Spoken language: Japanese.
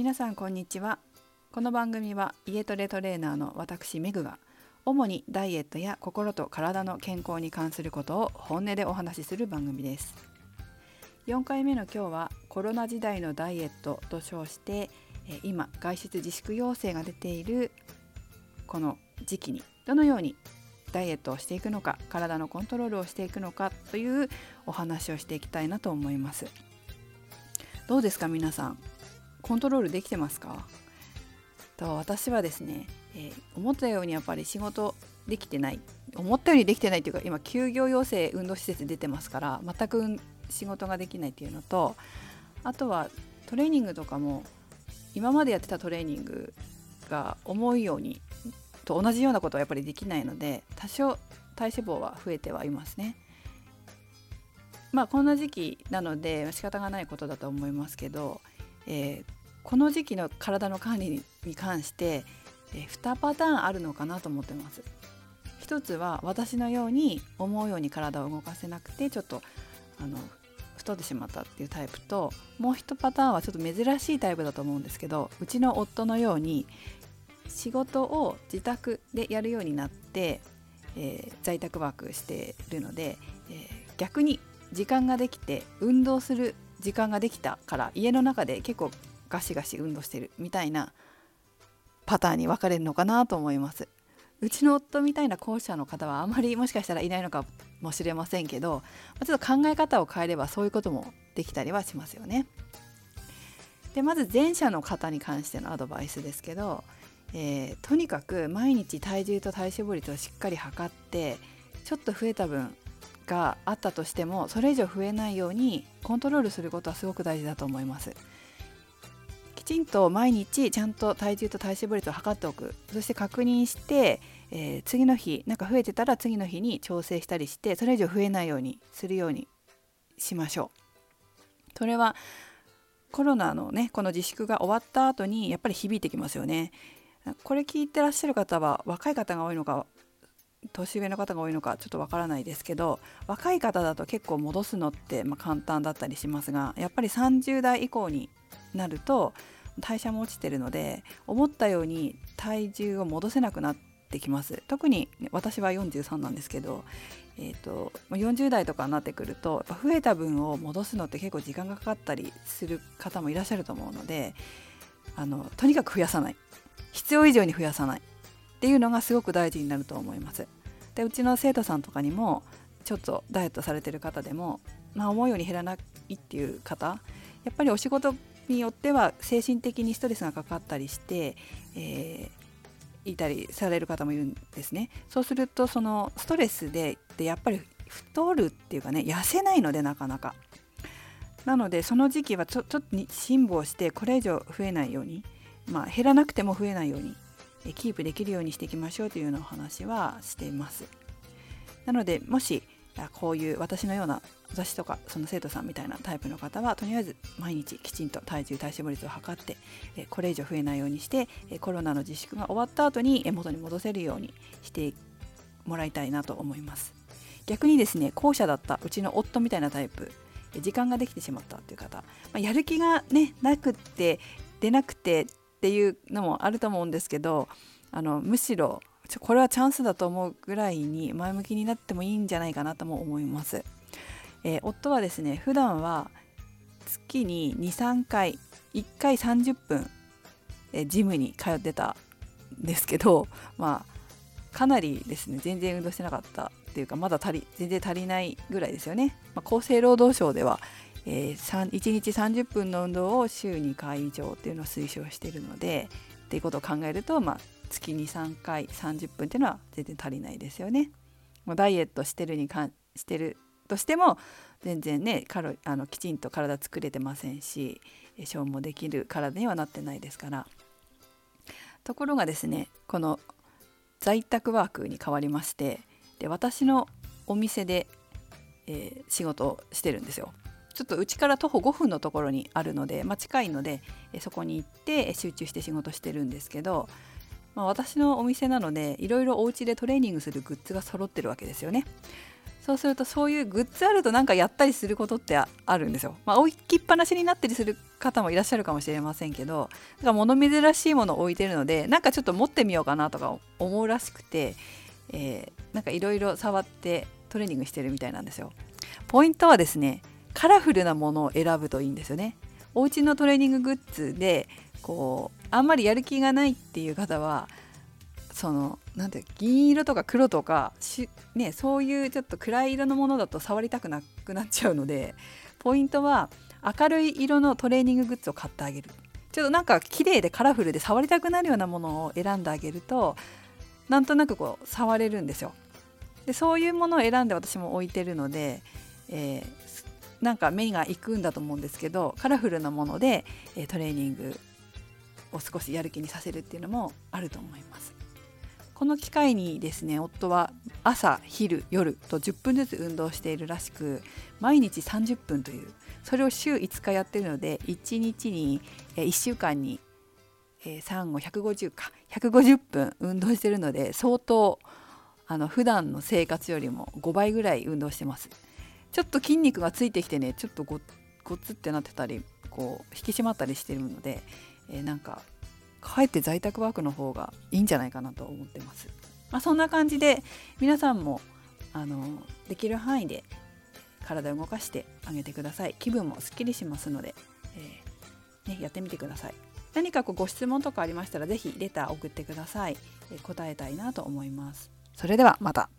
皆さんこんにちは。この番組は家トレトレーナーの私メグが主にダイエットや心と体の健康に関することを本音でお話しする番組です。4回目の今日はコロナ時代のダイエットと称して今外出自粛要請が出ているこの時期にどのようにダイエットをしていくのか体のコントロールをしていくのかというお話をしていきたいなと思います。どうですか皆さん？コントロールできてますか？と私はですね、えー、思ったようにやっぱり仕事できてない思ったようにできてないというか今休業要請運動施設出てますから全く仕事ができないっていうのとあとはトレーニングとかも今までやってたトレーニングが思うようにと同じようなことはやっぱりできないので多少体脂肪は増えてはいますね。まあこんな時期なので仕方がないことだと思いますけど、えー、この時期の体の管理に関して、え、2パターンあるのかなと思ってます。一つは私のように思うように体を動かせなくてちょっとあの太ってしまったっていうタイプともう一パターンはちょっと珍しいタイプだと思うんですけどうちの夫のように仕事を自宅でやるようになって、えー、在宅ワークしてるので、えー、逆に時間ができて運動する時間ができたから家の中で結構ガシガシ運動してるみたいなパターンに分かれるのかなと思います。うちの夫みたいな後者の方はあまりもしかしたらいないのかもしれませんけどちょっと考え方を変えればそういうこともできたりはしますよね。でまず前者の方に関してのアドバイスですけど、えー、とにかく毎日体重と体脂肪率をしっかり測ってちょっと増えた分があったとしてもそれ以上増えないようにコントロールすることはすごく大事だと思います。ちんと毎日ちゃんと体重と体脂肪率を測っておくそして確認して、えー、次の日なんか増えてたら次の日に調整したりしてそれ以上増えないようにするようにしましょう。それはコロナのねこの自粛が終わった後にやっぱり響いてきますよね。これ聞いてらっしゃる方は若い方が多いのか年上の方が多いのかちょっとわからないですけど若い方だと結構戻すのってま簡単だったりしますがやっぱり30代以降になると代謝も落ちてるので思ったように体重を戻せなくなってきます。特に私は43なんですけど、えーと、40代とかになってくると増えた分を戻すのって結構時間がかかったりする方もいらっしゃると思うのであのとにかく増やさない。必要以上に増やさない。っていうのがすごく大事になると思います。でうちの生徒さんとかにもちょっとダイエットされてる方でも、まあ、思うように減らないっていう方やっぱりお仕事によっては精神的にストレスがかかったりして、えー、いたりされる方もいるんですね。そうするとそのストレスででやっぱり太るっていうかね痩せないのでなかなか。なのでその時期はちょちょっと辛抱してこれ以上増えないように、まあ、減らなくても増えないようにキープできるようにしていきましょうというようなお話はしています。なのでもしこういう私のような私とかその生徒さんみたいなタイプの方はとりあえず毎日きちんと体重体脂肪率を測ってこれ以上増えないようにしてコロナの自粛が終わった後に元に戻せるようにしてもらいたいなと思います。逆にですね後者だったうちの夫みたいなタイプ時間ができてしまったっていう方、まあ、やる気がねなくって出なくてっていうのもあると思うんですけどあのむしろこれはチャンスだと思うぐらいに前向きになってもいいんじゃないかなとも思います。えー、夫はですね普段は月に23回1回30分、えー、ジムに通ってたんですけどまあかなりですね全然運動してなかったっていうかまだ足り全然足りないぐらいですよね、まあ、厚生労働省では、えー、1日30分の運動を週2回以上っていうのを推奨しているのでっていうことを考えると、まあ、月に3回30分っていうのは全然足りないですよね。もうダイエットしてるにかんしてるとしても全然ねカロあのきちんと体作れてませんし消耗できる体にはなってないですからところがですねこの在宅ワークに変わりましてで私のお店で、えー、仕事をしてるんですよ。ちょっとうちから徒歩5分のところにあるので、まあ、近いのでそこに行って集中して仕事してるんですけど、まあ、私のお店なのでいろいろお家でトレーニングするグッズが揃ってるわけですよね。そうするとそういうグッズあるとなんかやったりすることってあるんですよ。まあ、置きっぱなしになったりする方もいらっしゃるかもしれませんけどなんか物珍しいものを置いてるのでなんかちょっと持ってみようかなとか思うらしくて、えー、なんかいろいろ触ってトレーニングしてるみたいなんですよ。ポイントはですねカラフルなものを選ぶといいんですよね。お家のトレーニンググッズでこうあんまりやる気がないっていう方はそのなんて銀色とか黒とかしね、そういうちょっと暗い色のものだと触りたくなくなっちゃうのでポイントは明るい色のトレーニンググッズを買ってあげる。ちょっとなんか綺麗でカラフルで触りたくなるようなものを選んであげるとなんとなくこう触れるんですよ。でそういうものを選んで私も置いてるので、えー、なんか目が行くんだと思うんですけどカラフルなもので、えトレーニングを少しやる気にさせるっていうのもあると思います。この機会にですね夫は朝昼夜と10分ずつ運動しているらしく毎日30分というそれを週5日やってるので1日に1週間に3 5 150か150分運動してるので相当あの普段の生活よりも5倍ぐらい運動してます。ちょっと筋肉がついてきてねちょっとごごつってなってたりこう引き締まったりしてるので、えー、なんかかえって在宅ワークの方がいいんじゃないかなと思ってます。まあ、そんな感じで皆さんもあのできる範囲で体を動かしてあげてください。気分もすっきりしますので、えー、ね、やってみてください。何かこうご質問とかありましたら是非レター送ってください、えー、答えたいなと思います。それではまた。